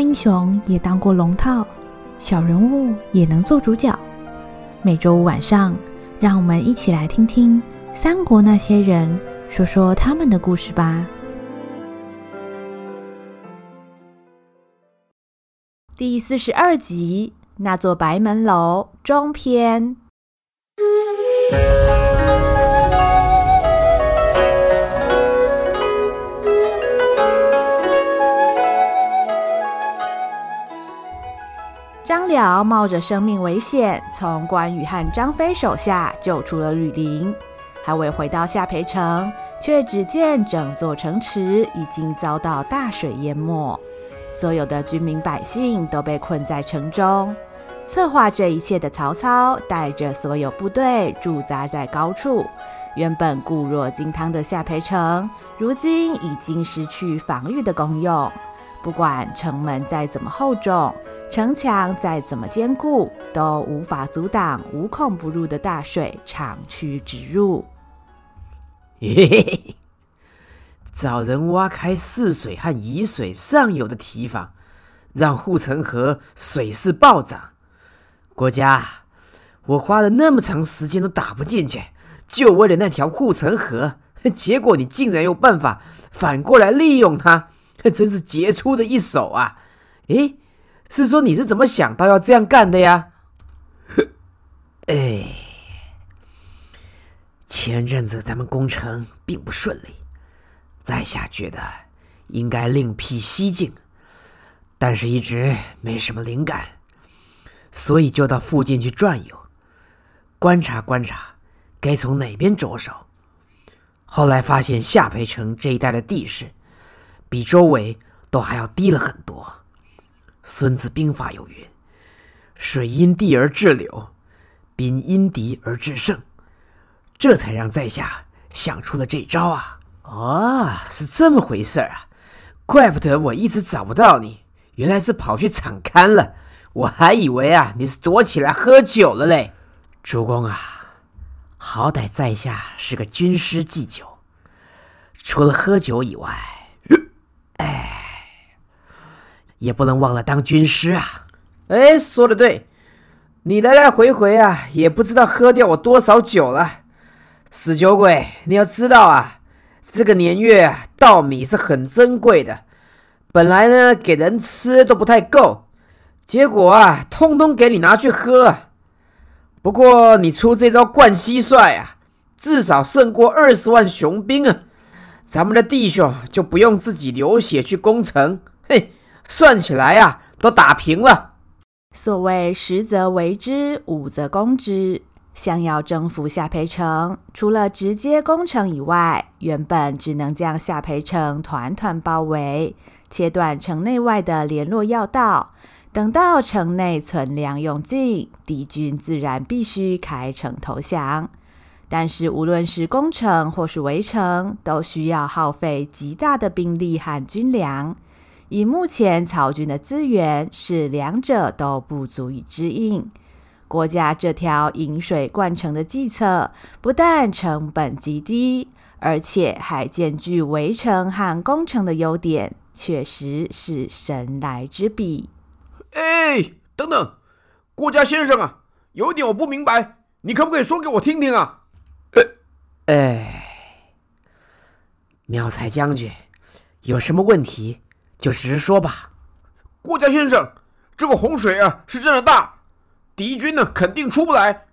英雄也当过龙套，小人物也能做主角。每周五晚上，让我们一起来听听三国那些人说说他们的故事吧。第四十二集，那座白门楼中篇。张辽冒着生命危险，从关羽和张飞手下救出了吕林，还未回到下邳城，却只见整座城池已经遭到大水淹没。所有的军民百姓都被困在城中，策划这一切的曹操带着所有部队驻扎在高处。原本固若金汤的下邳城，如今已经失去防御的功用。不管城门再怎么厚重，城墙再怎么坚固，都无法阻挡无孔不入的大水长驱直入。嘿嘿。找人挖开泗水和沂水上游的堤防，让护城河水势暴涨。国家，我花了那么长时间都打不进去，就为了那条护城河，结果你竟然有办法反过来利用它，真是杰出的一手啊！诶，是说你是怎么想到要这样干的呀？哎，前阵子咱们攻城并不顺利。在下觉得应该另辟蹊径，但是一直没什么灵感，所以就到附近去转悠，观察观察该从哪边着手。后来发现下邳城这一带的地势比周围都还要低了很多。《孙子兵法》有云：“水因地而制流，兵因敌而制胜。”这才让在下想出了这招啊！哦，是这么回事啊！怪不得我一直找不到你，原来是跑去场勘了。我还以为啊，你是躲起来喝酒了嘞。主公啊，好歹在下是个军师祭酒，除了喝酒以外，哎，也不能忘了当军师啊。哎，说的对，你来来回回啊，也不知道喝掉我多少酒了。死酒鬼，你要知道啊。这个年月，稻米是很珍贵的，本来呢给人吃都不太够，结果啊，通通给你拿去喝。不过你出这招灌蟋蟀啊，至少胜过二十万雄兵啊！咱们的弟兄就不用自己流血去攻城，嘿，算起来啊，都打平了。所谓十则围之，五则攻之。想要征服下邳城，除了直接攻城以外，原本只能将下邳城团团包围，切断城内外的联络要道。等到城内存粮用尽，敌军自然必须开城投降。但是无论是攻城或是围城，都需要耗费极大的兵力和军粮。以目前曹军的资源，是两者都不足以支应。国家这条引水灌城的计策，不但成本极低，而且还兼具围城和攻城的优点，确实是神来之笔。哎，等等，郭嘉先生啊，有一点我不明白，你可不可以说给我听听啊？哎，妙才将军，有什么问题就直说吧。郭家先生，这个洪水啊，是真的大。敌军呢，肯定出不来，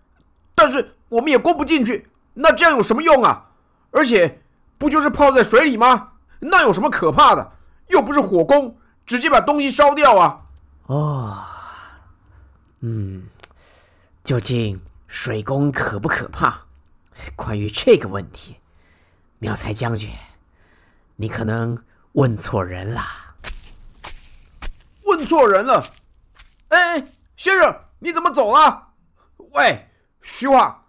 但是我们也攻不进去，那这样有什么用啊？而且不就是泡在水里吗？那有什么可怕的？又不是火攻，直接把东西烧掉啊！哦，嗯，究竟水攻可不可怕？关于这个问题，妙才将军，你可能问错人了。问错人了？哎，先生。你怎么走了？喂，虚话！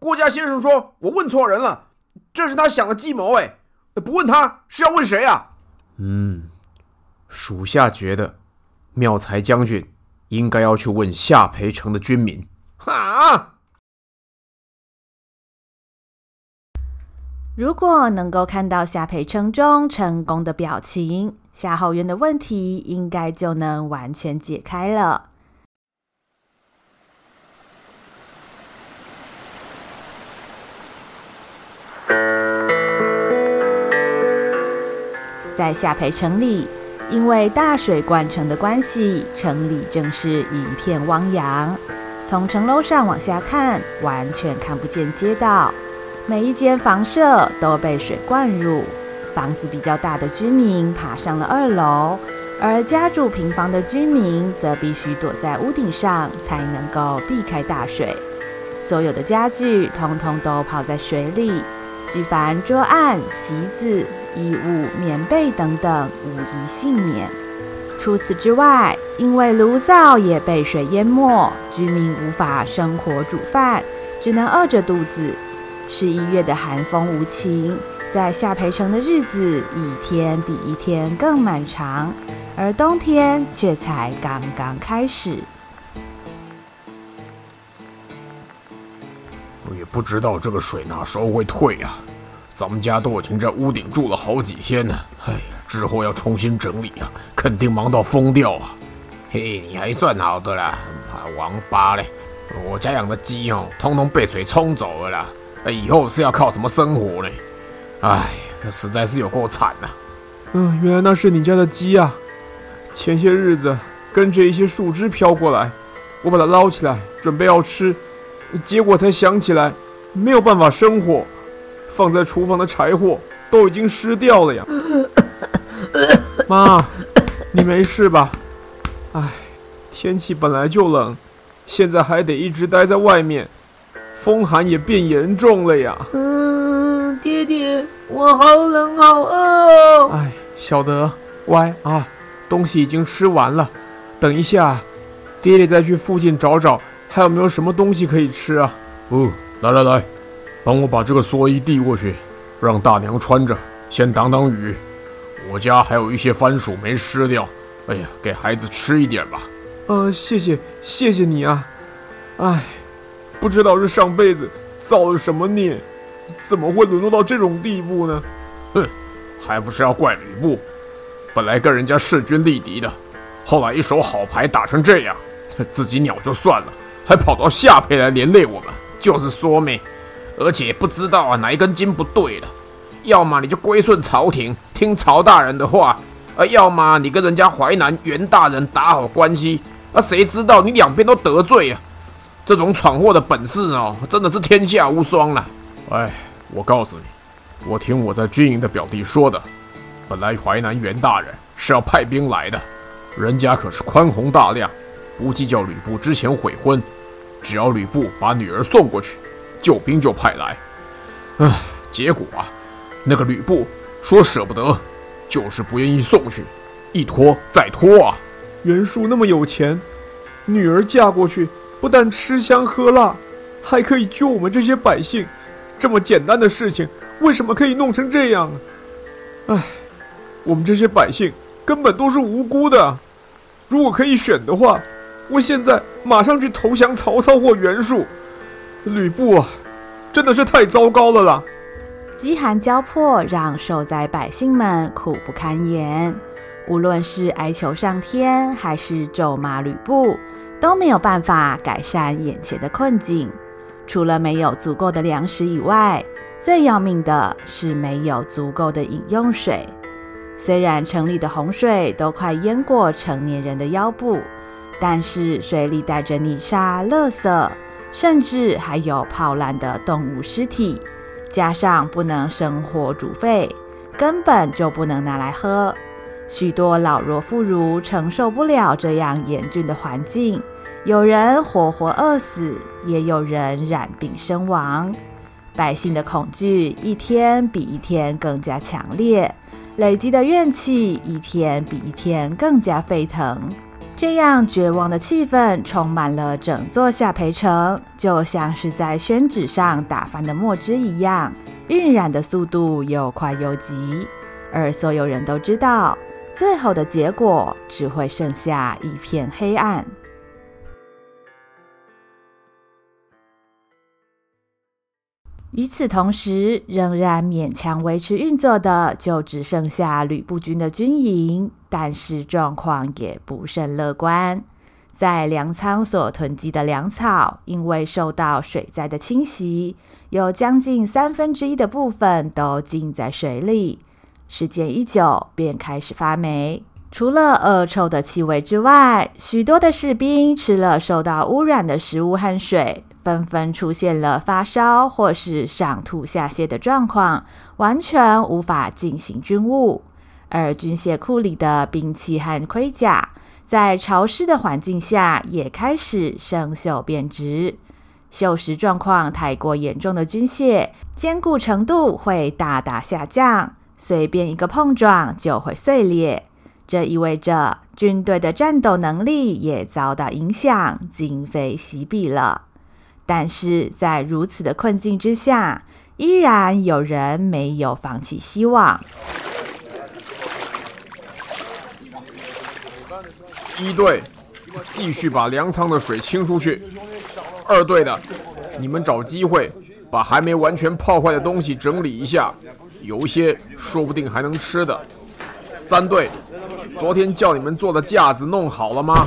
郭家先生说我问错人了，这是他想的计谋。哎，不问他是要问谁啊？嗯，属下觉得妙才将军应该要去问下培城的军民。啊！如果能够看到夏培城中成功的表情，夏侯渊的问题应该就能完全解开了。在夏培城里，因为大水灌城的关系，城里正是一片汪洋。从城楼上往下看，完全看不见街道，每一间房舍都被水灌入。房子比较大的居民爬上了二楼，而家住平房的居民则必须躲在屋顶上，才能够避开大水。所有的家具通通都泡在水里，举凡桌案、席子、衣物、棉被等等，无一幸免。除此之外，因为炉灶也被水淹没，居民无法生火煮饭，只能饿着肚子。十一月的寒风无情。在夏培城的日子，一天比一天更漫长，而冬天却才刚刚开始。我也不知道这个水哪时候会退、啊。咱们家都已经在屋顶住了好几天了，哎呀，之后要重新整理啊，肯定忙到疯掉啊。嘿，你还算好的啦，王八嘞！我家养的鸡哦，通通被水冲走了啦。以后是要靠什么生活呢？哎，实在是有够惨呐！嗯，原来那是你家的鸡啊！前些日子跟着一些树枝飘过来，我把它捞起来准备要吃，结果才想起来没有办法生火，放在厨房的柴火都已经湿掉了呀！妈，你没事吧？哎，天气本来就冷，现在还得一直待在外面，风寒也变严重了呀！我好冷，好饿哦！哎，小德，乖啊，东西已经吃完了。等一下，爹爹再去附近找找，还有没有什么东西可以吃啊？哦，来来来，帮我把这个蓑衣递过去，让大娘穿着，先挡挡雨。我家还有一些番薯没吃掉，哎呀，给孩子吃一点吧。呃，谢谢，谢谢你啊。哎，不知道是上辈子造了什么孽。怎么会沦落到这种地步呢？哼，还不是要怪吕布，本来跟人家势均力敌的，后来一手好牌打成这样，自己鸟就算了，还跑到夏培来连累我们，就是说没，而且不知道啊哪一根筋不对了，要么你就归顺朝廷，听曹大人的话，啊，要么你跟人家淮南袁大人打好关系，啊，谁知道你两边都得罪啊，这种闯祸的本事哦，真的是天下无双了。哎，我告诉你，我听我在军营的表弟说的，本来淮南袁大人是要派兵来的，人家可是宽宏大量，不计较吕布之前悔婚，只要吕布把女儿送过去，救兵就派来。唉，结果啊，那个吕布说舍不得，就是不愿意送去，一拖再拖啊。袁术那么有钱，女儿嫁过去不但吃香喝辣，还可以救我们这些百姓。这么简单的事情，为什么可以弄成这样？唉，我们这些百姓根本都是无辜的。如果可以选的话，我现在马上去投降曹操或袁术。吕布啊，真的是太糟糕了啦！饥寒交迫，让受灾百姓们苦不堪言。无论是哀求上天，还是咒骂吕布，都没有办法改善眼前的困境。除了没有足够的粮食以外，最要命的是没有足够的饮用水。虽然城里的洪水都快淹过成年人的腰部，但是水里带着泥沙、垃圾，甚至还有泡烂的动物尸体，加上不能生火煮沸，根本就不能拿来喝。许多老弱妇孺承受不了这样严峻的环境。有人活活饿死，也有人染病身亡。百姓的恐惧一天比一天更加强烈，累积的怨气一天比一天更加沸腾。这样绝望的气氛充满了整座夏培城，就像是在宣纸上打翻的墨汁一样，晕染的速度又快又急。而所有人都知道，最后的结果只会剩下一片黑暗。与此同时，仍然勉强维持运作的就只剩下吕布军的军营，但是状况也不甚乐观。在粮仓所囤积的粮草，因为受到水灾的侵袭，有将近三分之一的部分都浸在水里。时间一久，便开始发霉。除了恶臭的气味之外，许多的士兵吃了受到污染的食物和水，纷纷出现了发烧或是上吐下泻的状况，完全无法进行军务。而军械库里的兵器和盔甲，在潮湿的环境下，也开始生锈变质。锈蚀状况太过严重的军械，坚固程度会大大下降，随便一个碰撞就会碎裂。这意味着军队的战斗能力也遭到影响，今非昔比了。但是在如此的困境之下，依然有人没有放弃希望。一队继续把粮仓的水清出去。二队的，你们找机会把还没完全泡坏的东西整理一下，有一些说不定还能吃的。三队，昨天叫你们做的架子弄好了吗？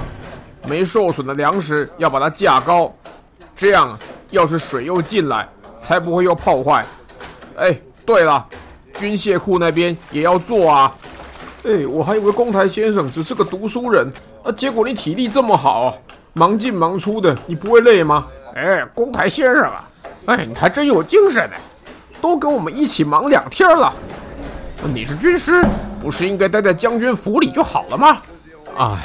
没受损的粮食要把它架高，这样要是水又进来，才不会又泡坏。哎，对了，军械库那边也要做啊。哎，我还以为公台先生只是个读书人，啊，结果你体力这么好，忙进忙出的，你不会累吗？哎，公台先生啊，哎，你还真有精神呢，都跟我们一起忙两天了。你是军师，不是应该待在将军府里就好了吗？哎，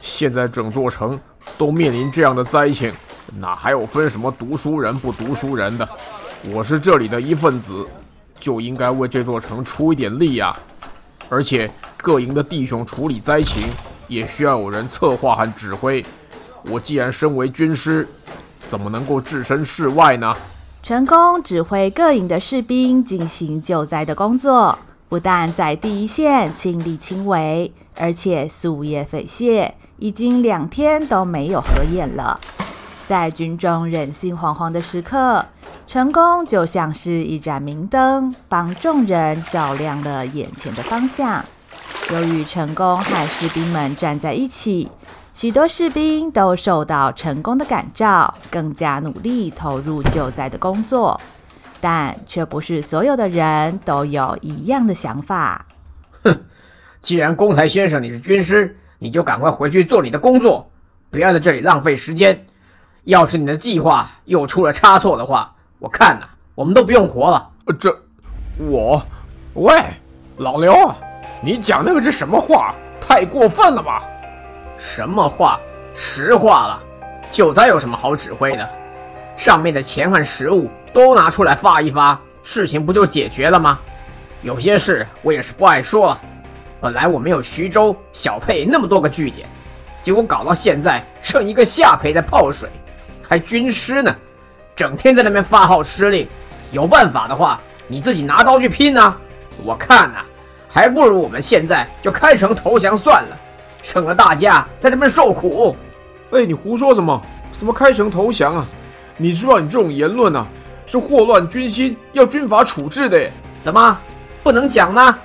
现在整座城都面临这样的灾情，哪还有分什么读书人不读书人的？我是这里的一份子，就应该为这座城出一点力呀。而且各营的弟兄处理灾情，也需要有人策划和指挥。我既然身为军师，怎么能够置身事外呢？成功指挥各营的士兵进行救灾的工作，不但在第一线亲力亲为，而且夙夜匪懈，已经两天都没有合眼了。在军中人心惶惶的时刻，成功就像是一盏明灯，帮众人照亮了眼前的方向。由于成功和士兵们站在一起，许多士兵都受到成功的感召，更加努力投入救灾的工作。但却不是所有的人都有一样的想法。哼，既然公台先生你是军师，你就赶快回去做你的工作，不要在这里浪费时间。要是你的计划又出了差错的话，我看呐、啊，我们都不用活了。这，我，喂，老刘啊，你讲那个是什么话？太过分了吧？什么话？实话了。救灾有什么好指挥的？上面的钱和食物都拿出来发一发，事情不就解决了吗？有些事我也是不爱说了。本来我们有徐州、小沛那么多个据点，结果搞到现在剩一个下沛在泡水。还军师呢，整天在那边发号施令。有办法的话，你自己拿刀去拼啊！我看呐、啊，还不如我们现在就开城投降算了，省了大家在这边受苦。哎，你胡说什么？什么开城投降啊？你知道你这种言论啊，是祸乱军心，要军法处置的。怎么不能讲吗？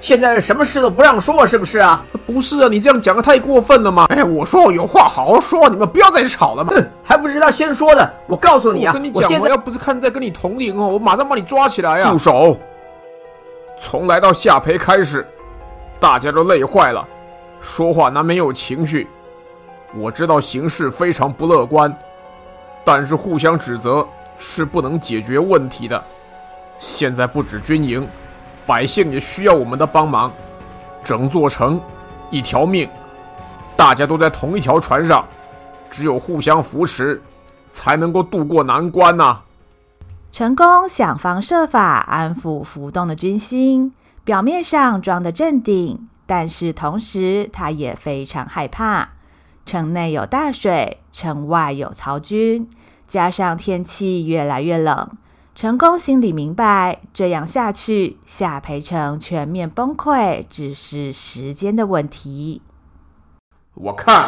现在什么事都不让说，是不是啊？不是啊，你这样讲的太过分了嘛？哎，我说我有话好好说，你们不要再吵了嘛。哼，还不知道先说的。我告诉你啊，我跟你讲，我现在要不是看在跟你同龄哦，我马上把你抓起来啊！住手！从来到夏培开始，大家都累坏了，说话难免有情绪。我知道形势非常不乐观，但是互相指责是不能解决问题的。现在不止军营。百姓也需要我们的帮忙，整座城，一条命，大家都在同一条船上，只有互相扶持，才能够渡过难关呐、啊。成功想方设法安抚浮动的军心，表面上装得镇定，但是同时他也非常害怕。城内有大水，城外有曹军，加上天气越来越冷。成功心里明白，这样下去，夏培城全面崩溃只是时间的问题。我看，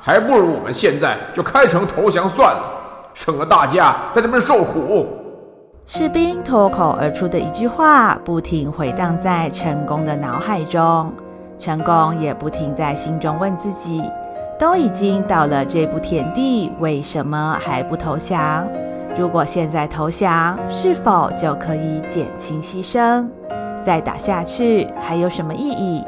还不如我们现在就开城投降算了，省得大家在这边受苦。士兵脱口而出的一句话，不停回荡在成功的脑海中。成功也不停在心中问自己：都已经到了这步田地，为什么还不投降？如果现在投降，是否就可以减轻牺牲？再打下去还有什么意义？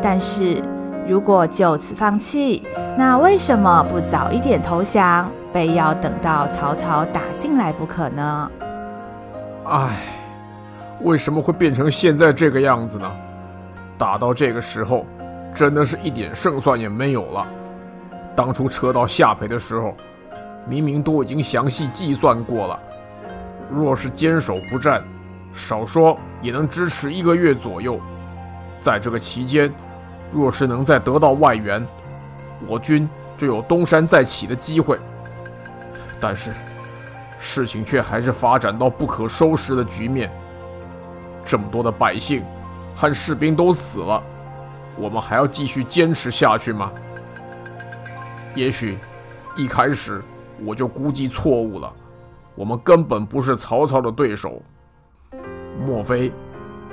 但是如果就此放弃，那为什么不早一点投降，非要等到曹操打进来不可呢？唉，为什么会变成现在这个样子呢？打到这个时候，真的是一点胜算也没有了。当初撤到下邳的时候，明明都已经详细计算过了，若是坚守不战，少说也能支持一个月左右。在这个期间，若是能再得到外援，我军就有东山再起的机会。但是。事情却还是发展到不可收拾的局面。这么多的百姓和士兵都死了，我们还要继续坚持下去吗？也许一开始我就估计错误了，我们根本不是曹操的对手。莫非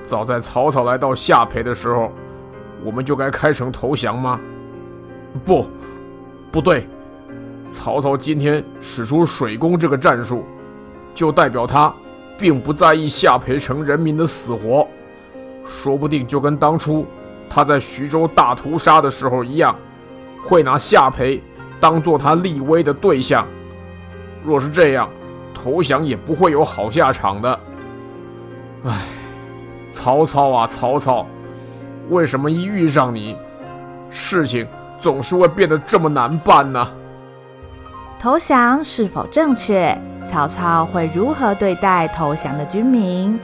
早在曹操来到下邳的时候，我们就该开城投降吗？不，不对。曹操今天使出水攻这个战术，就代表他并不在意下邳城人民的死活，说不定就跟当初他在徐州大屠杀的时候一样，会拿下邳当做他立威的对象。若是这样，投降也不会有好下场的。唉，曹操啊，曹操，为什么一遇上你，事情总是会变得这么难办呢？投降是否正确？曹操会如何对待投降的军民？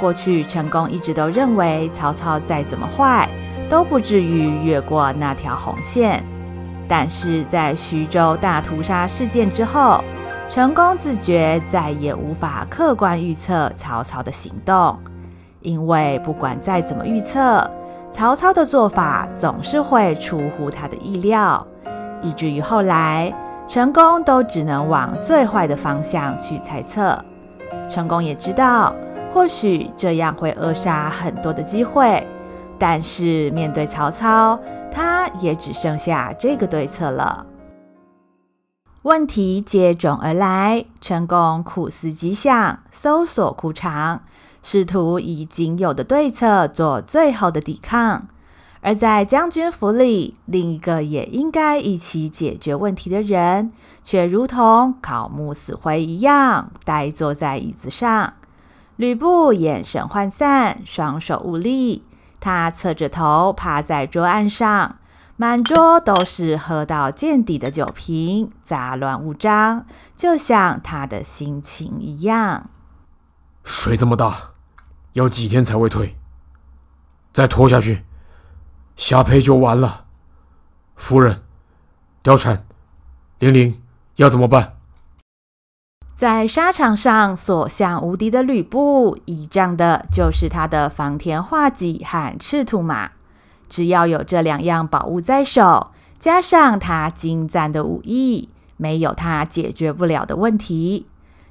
过去陈宫一直都认为曹操再怎么坏，都不至于越过那条红线。但是在徐州大屠杀事件之后，陈宫自觉再也无法客观预测曹操的行动，因为不管再怎么预测，曹操的做法总是会出乎他的意料，以至于后来。陈宫都只能往最坏的方向去猜测。陈宫也知道，或许这样会扼杀很多的机会，但是面对曹操，他也只剩下这个对策了。问题接踵而来，陈宫苦思极想，搜索库藏，试图以仅有的对策做最后的抵抗。而在将军府里，另一个也应该一起解决问题的人，却如同槁木死灰一样，呆坐在椅子上。吕布眼神涣散，双手无力，他侧着头趴在桌案上，满桌都是喝到见底的酒瓶，杂乱无章，就像他的心情一样。水这么大，要几天才会退？再拖下去。下邳就完了，夫人，貂蝉，玲玲要怎么办？在沙场上所向无敌的吕布，倚仗的就是他的方天画戟和赤兔马。只要有这两样宝物在手，加上他精湛的武艺，没有他解决不了的问题。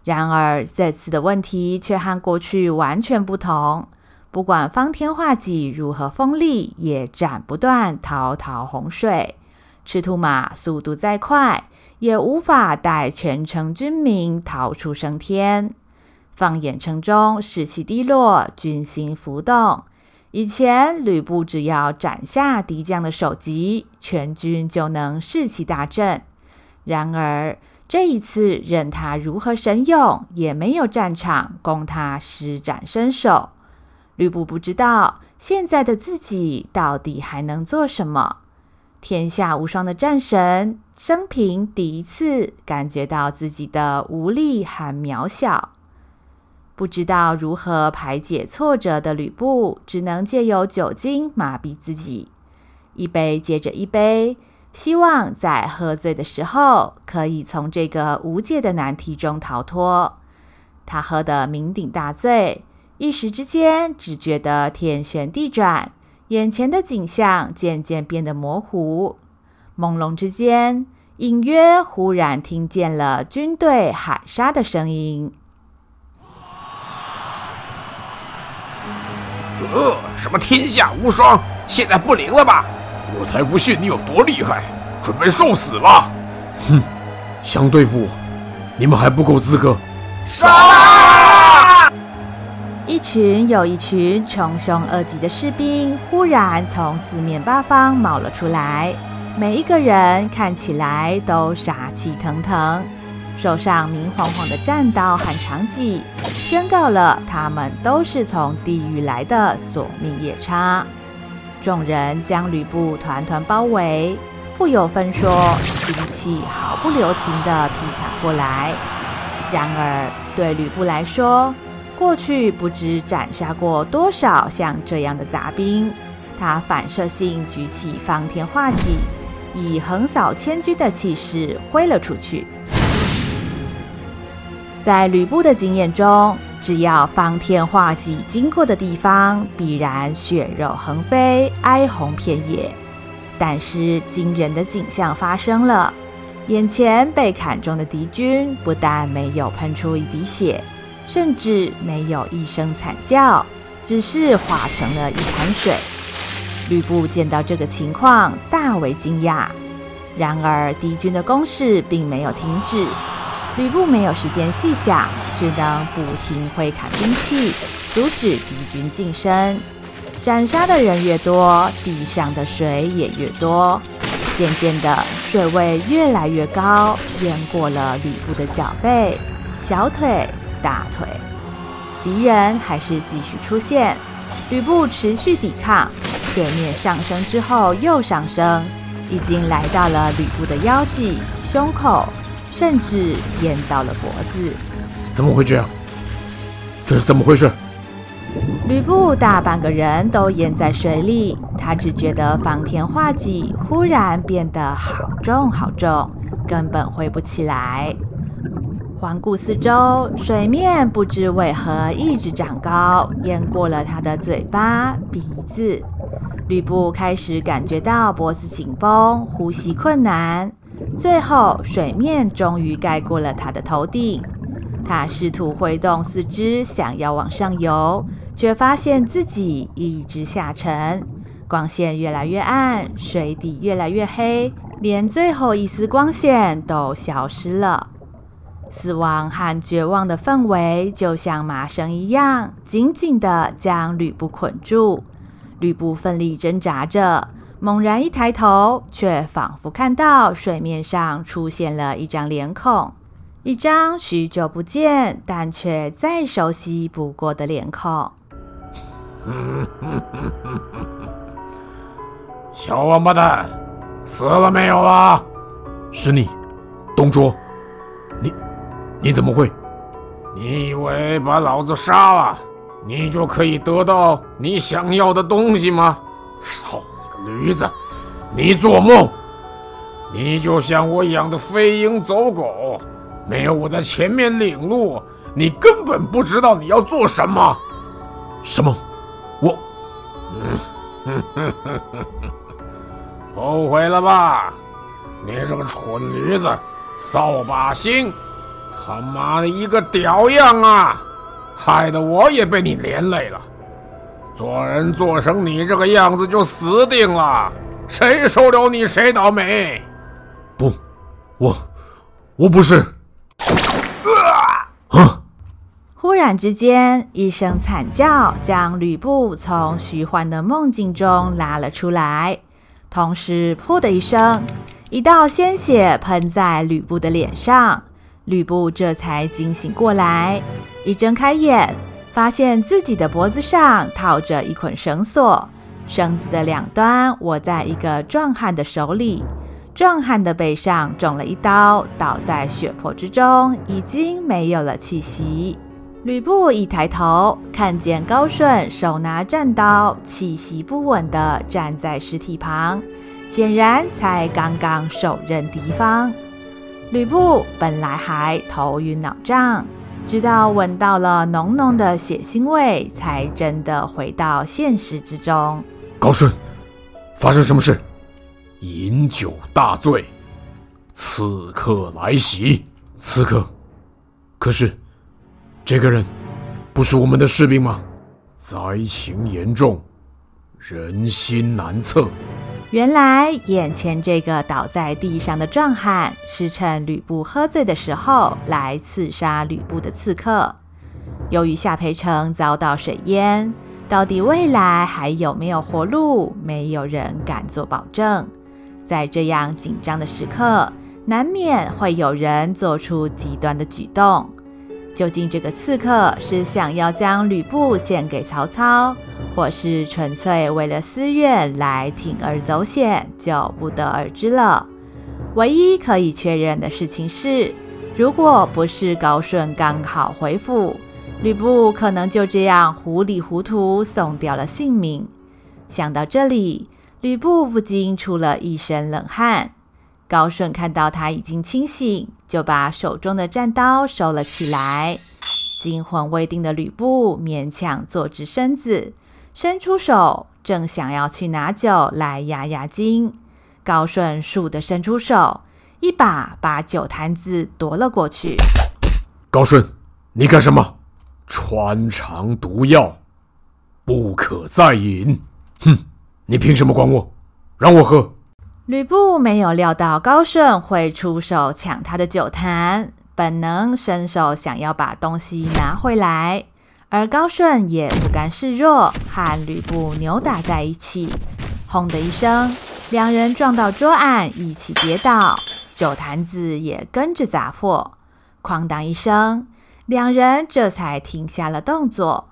然而这次的问题却和过去完全不同。不管方天画戟如何锋利，也斩不断滔滔洪水；赤兔马速度再快，也无法带全城军民逃出升天。放眼城中，士气低落，军心浮动。以前吕布只要斩下敌将的首级，全军就能士气大振。然而这一次，任他如何神勇，也没有战场供他施展身手。吕布不知道现在的自己到底还能做什么。天下无双的战神，生平第一次感觉到自己的无力和渺小。不知道如何排解挫折的吕布，只能借由酒精麻痹自己，一杯接着一杯，希望在喝醉的时候可以从这个无解的难题中逃脱。他喝得酩酊大醉。一时之间，只觉得天旋地转，眼前的景象渐渐变得模糊。朦胧之间，隐约忽然听见了军队喊杀的声音。呃，什么天下无双，现在不灵了吧？我才不信你有多厉害，准备受死吧！哼，想对付我，你们还不够资格。杀！一群又一群穷凶恶极的士兵忽然从四面八方冒了出来，每一个人看起来都杀气腾腾。手上明晃晃的战刀和长戟，宣告了他们都是从地狱来的索命夜叉。众人将吕布团团包围，不由分说，兵器毫不留情地劈砍过来。然而，对吕布来说，过去不知斩杀过多少像这样的杂兵，他反射性举起方天画戟，以横扫千军的气势挥了出去。在吕布的经验中，只要方天画戟经过的地方，必然血肉横飞，哀鸿遍野。但是惊人的景象发生了，眼前被砍中的敌军不但没有喷出一滴血，甚至没有一声惨叫，只是化成了一滩水。吕布见到这个情况，大为惊讶。然而敌军的攻势并没有停止。吕布没有时间细想，只能不停挥砍兵器，阻止敌军近身。斩杀的人越多，地上的水也越多。渐渐的，水位越来越高，淹过了吕布的脚背、小腿、大腿。敌人还是继续出现，吕布持续抵抗，水面上升之后又上升，已经来到了吕布的腰际、胸口。甚至淹到了脖子，怎么会这样？这是怎么回事？吕布大半个人都淹在水里，他只觉得方天画戟忽然变得好重好重，根本挥不起来。环顾四周，水面不知为何一直长高，淹过了他的嘴巴、鼻子。吕布开始感觉到脖子紧绷，呼吸困难。最后，水面终于盖过了他的头顶。他试图挥动四肢，想要往上游，却发现自己一直下沉。光线越来越暗，水底越来越黑，连最后一丝光线都消失了。死亡和绝望的氛围就像麻绳一样，紧紧地将吕布捆住。吕布奋力挣扎着。猛然一抬头，却仿佛看到水面上出现了一张脸孔，一张许久不见但却再熟悉不过的脸孔。小王八蛋，死了没有啊？是你，董卓。你，你怎么会？你以为把老子杀了，你就可以得到你想要的东西吗？操你个！驴子，你做梦！你就像我养的飞鹰走狗，没有我在前面领路，你根本不知道你要做什么。什么？我……嗯，后悔了吧？你这个蠢驴子，扫把星，他妈的一个屌样啊！害得我也被你连累了。做人做成你这个样子就死定了，谁收留你谁倒霉。不，我我不是。啊！忽然之间，一声惨叫将吕布从虚幻的梦境中拉了出来，同时“噗”的一声，一道鲜血喷在吕布的脸上。吕布这才惊醒过来，一睁开眼。发现自己的脖子上套着一捆绳索，绳子的两端握在一个壮汉的手里，壮汉的背上中了一刀，倒在血泊之中，已经没有了气息。吕布一抬头，看见高顺手拿战刀，气息不稳地站在尸体旁，显然才刚刚手刃敌方。吕布本来还头晕脑胀。直到闻到了浓浓的血腥味，才真的回到现实之中。高顺，发生什么事？饮酒大醉，刺客来袭。刺客？可是这个人不是我们的士兵吗？灾情严重，人心难测。原来眼前这个倒在地上的壮汉，是趁吕布喝醉的时候来刺杀吕布的刺客。由于下邳城遭到水淹，到底未来还有没有活路，没有人敢做保证。在这样紧张的时刻，难免会有人做出极端的举动。究竟这个刺客是想要将吕布献给曹操，或是纯粹为了私怨来铤而走险，就不得而知了。唯一可以确认的事情是，如果不是高顺刚好回府，吕布可能就这样糊里糊涂送掉了性命。想到这里，吕布不禁出了一身冷汗。高顺看到他已经清醒，就把手中的战刀收了起来。惊魂未定的吕布勉强坐直身子，伸出手，正想要去拿酒来压压惊。高顺倏地伸出手，一把把酒坛子夺了过去。高顺，你干什么？穿肠毒药，不可再饮。哼，你凭什么管我？让我喝。吕布没有料到高顺会出手抢他的酒坛，本能伸手想要把东西拿回来，而高顺也不甘示弱，和吕布扭打在一起。轰的一声，两人撞到桌案，一起跌倒，酒坛子也跟着砸破。哐当一声，两人这才停下了动作。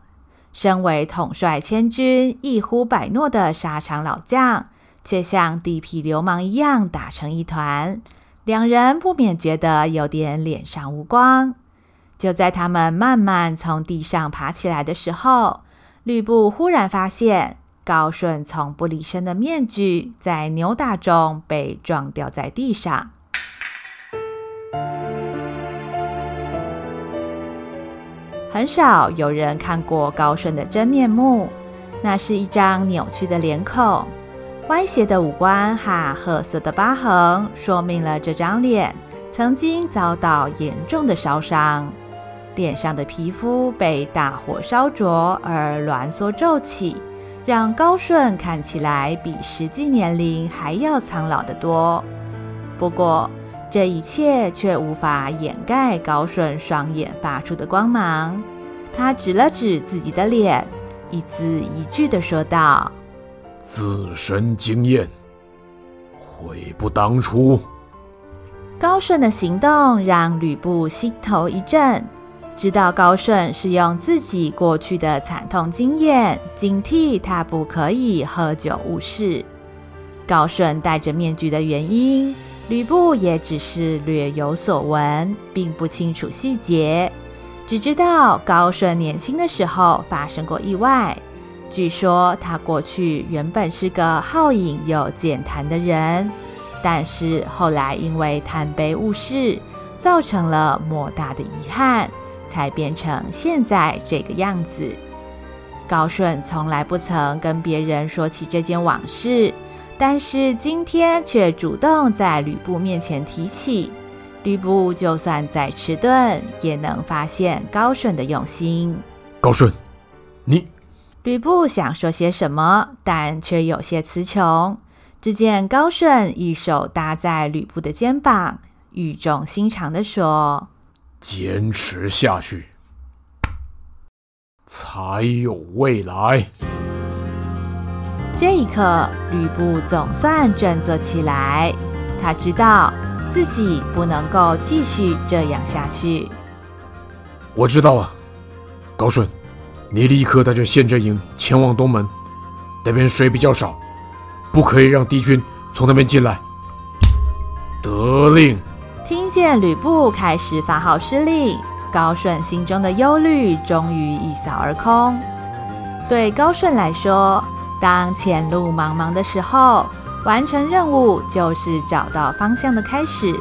身为统帅千军、一呼百诺的沙场老将。却像地痞流氓一样打成一团，两人不免觉得有点脸上无光。就在他们慢慢从地上爬起来的时候，吕布忽然发现高顺从不离身的面具在扭打中被撞掉在地上。很少有人看过高顺的真面目，那是一张扭曲的脸孔。歪斜的五官和褐色的疤痕，说明了这张脸曾经遭到严重的烧伤。脸上的皮肤被大火烧灼而挛缩皱起，让高顺看起来比实际年龄还要苍老得多。不过，这一切却无法掩盖高顺双眼发出的光芒。他指了指自己的脸，一字一句地说道。自身经验，悔不当初。高顺的行动让吕布心头一震，知道高顺是用自己过去的惨痛经验警惕他不可以喝酒误事。高顺戴着面具的原因，吕布也只是略有所闻，并不清楚细节，只知道高顺年轻的时候发生过意外。据说他过去原本是个好饮又健谈的人，但是后来因为贪杯误事，造成了莫大的遗憾，才变成现在这个样子。高顺从来不曾跟别人说起这件往事，但是今天却主动在吕布面前提起。吕布就算再迟钝，也能发现高顺的用心。高顺，你。吕布想说些什么，但却有些词穷。只见高顺一手搭在吕布的肩膀，语重心长地说：“坚持下去，才有未来。”这一刻，吕布总算振作起来。他知道自己不能够继续这样下去。我知道了，高顺。你立刻带着宪阵营前往东门，那边水比较少，不可以让敌军从那边进来。得令。听见吕布开始发号施令，高顺心中的忧虑终于一扫而空。对高顺来说，当前路茫茫的时候，完成任务就是找到方向的开始。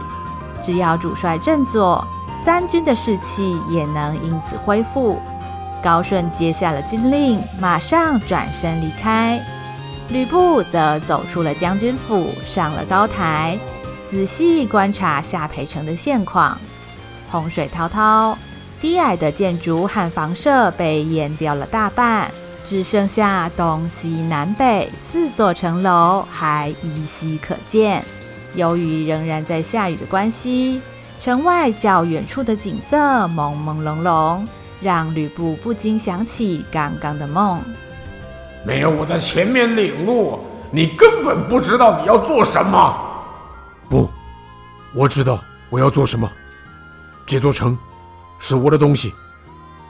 只要主帅振作，三军的士气也能因此恢复。高顺接下了军令，马上转身离开。吕布则走出了将军府，上了高台，仔细观察下邳城的现况。洪水滔滔，低矮的建筑和房舍被淹掉了大半，只剩下东西南北四座城楼还依稀可见。由于仍然在下雨的关系，城外较远处的景色朦朦胧胧，让吕布不禁想起刚刚的梦。没有我在前面领路，你根本不知道你要做什么。不，我知道我要做什么。这座城是我的东西，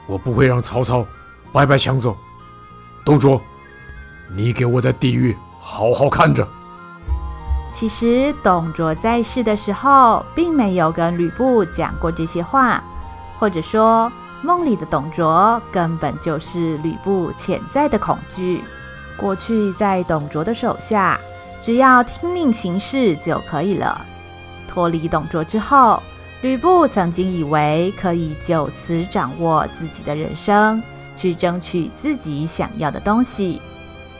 我不会让曹操白白抢走。董卓，你给我在地狱好好看着。其实，董卓在世的时候，并没有跟吕布讲过这些话，或者说，梦里的董卓根本就是吕布潜在的恐惧。过去在董卓的手下，只要听命行事就可以了。脱离董卓之后，吕布曾经以为可以就此掌握自己的人生，去争取自己想要的东西。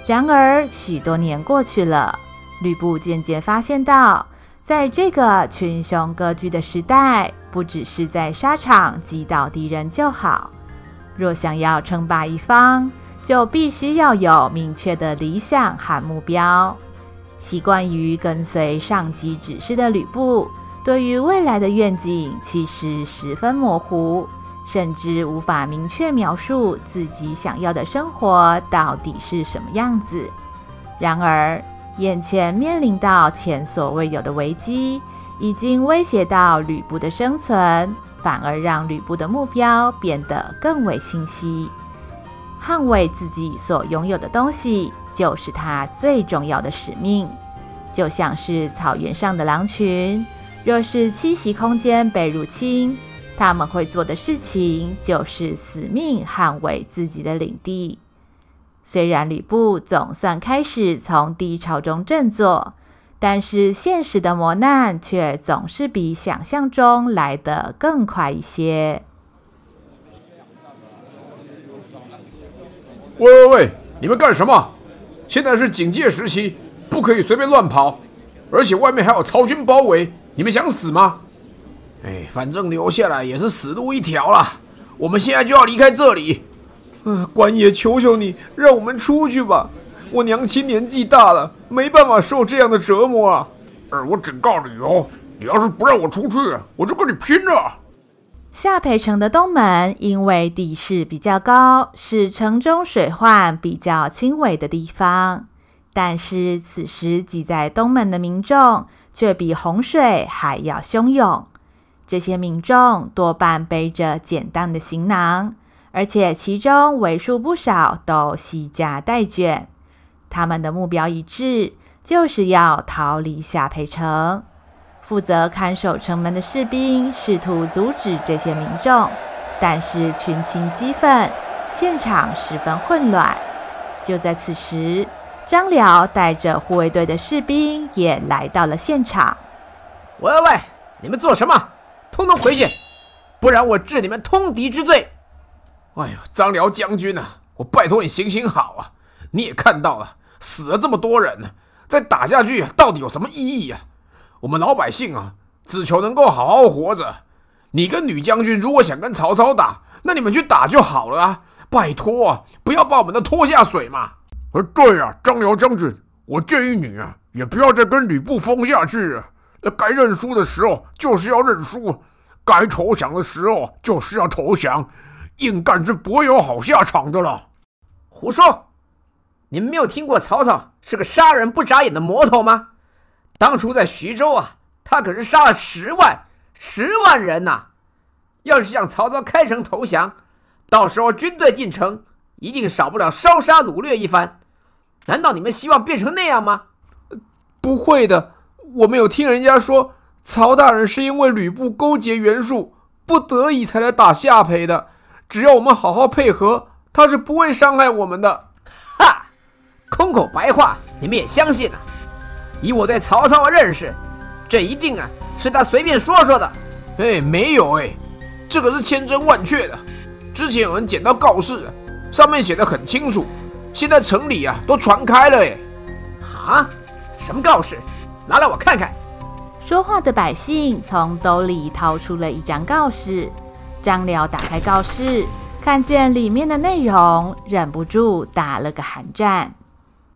然而，许多年过去了。吕布渐渐发现到，在这个群雄割据的时代，不只是在沙场击倒敌人就好。若想要称霸一方，就必须要有明确的理想和目标。习惯于跟随上级指示的吕布，对于未来的愿景其实十分模糊，甚至无法明确描述自己想要的生活到底是什么样子。然而，眼前面临到前所未有的危机，已经威胁到吕布的生存，反而让吕布的目标变得更为清晰。捍卫自己所拥有的东西，就是他最重要的使命。就像是草原上的狼群，若是栖息空间被入侵，他们会做的事情就是死命捍卫自己的领地。虽然吕布总算开始从低潮中振作，但是现实的磨难却总是比想象中来得更快一些。喂喂喂，你们干什么？现在是警戒时期，不可以随便乱跑，而且外面还有曹军包围，你们想死吗？哎，反正留下来也是死路一条了。我们现在就要离开这里。呃，官爷，求求你，让我们出去吧！我娘亲年纪大了，没办法受这样的折磨啊！呃，我警告你哦，你要是不让我出去，我就跟你拼了！夏培城的东门因为地势比较高，是城中水患比较轻微的地方，但是此时挤在东门的民众却比洪水还要汹涌。这些民众多半背着简单的行囊。而且其中为数不少都携家带眷，他们的目标一致，就是要逃离夏培城。负责看守城门的士兵试图阻止这些民众，但是群情激愤，现场十分混乱。就在此时，张辽带着护卫队的士兵也来到了现场。喂喂喂，你们做什么？通通回去，不然我治你们通敌之罪！哎呦，张辽将军啊，我拜托你行行好啊！你也看到了，死了这么多人，再打下去到底有什么意义啊？我们老百姓啊，只求能够好好活着。你跟吕将军如果想跟曹操打，那你们去打就好了啊！拜托啊，不要把我们都拖下水嘛！呃，对啊，张辽将军，我建议你啊，也不要再跟吕布疯下去了。那该认输的时候就是要认输，该投降的时候就是要投降。硬干是不会有好下场的了。胡说！你们没有听过曹操是个杀人不眨眼的魔头吗？当初在徐州啊，他可是杀了十万、十万人呐、要是向曹操开城投降，到时候军队进城，一定少不了烧杀掳掠一番。难道你们希望变成那样吗？不会的，我们有听人家说，曹大人是因为吕布勾结袁术，不得已才来打夏培的。只要我们好好配合，他是不会伤害我们的。哈，空口白话，你们也相信啊？以我对曹操的认识，这一定啊是他随便说说的。哎，没有哎，这个是千真万确的。之前有人捡到告示，上面写的很清楚，现在城里啊都传开了哎。啊？什么告示？拿来我看看。说话的百姓从兜里掏出了一张告示。张辽打开告示，看见里面的内容，忍不住打了个寒战。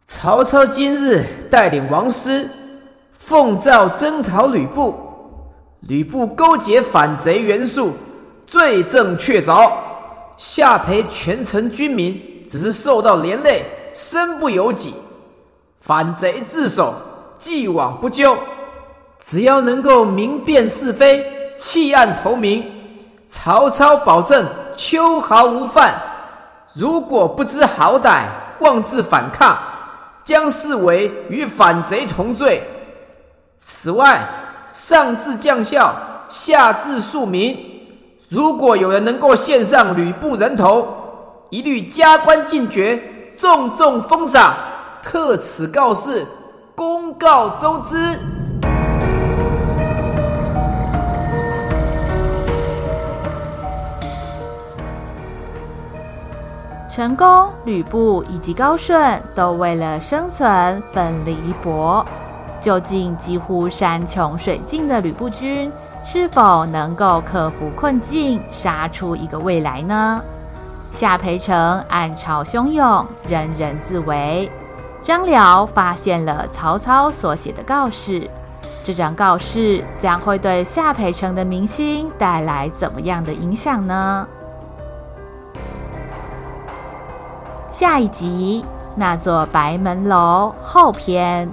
曹操今日带领王师奉诏征讨吕布，吕布勾结反贼袁术，罪证确凿，夏陪全城军民只是受到连累，身不由己。反贼自首，既往不咎。只要能够明辨是非，弃暗投明，曹操保证秋毫无犯。如果不知好歹，妄自反抗，将视为与反贼同罪。此外，上至将校，下至庶民，如果有人能够献上吕布人头，一律加官进爵，重重封赏。特此告示，公告周知。成功、吕布以及高顺都为了生存奋力一搏。究竟几乎山穷水尽的吕布军，是否能够克服困境，杀出一个未来呢？下邳城暗潮汹涌，人人自危。张辽发现了曹操所写的告示，这张告示将会对下邳城的民心带来怎么样的影响呢？下一集，那座白门楼后篇。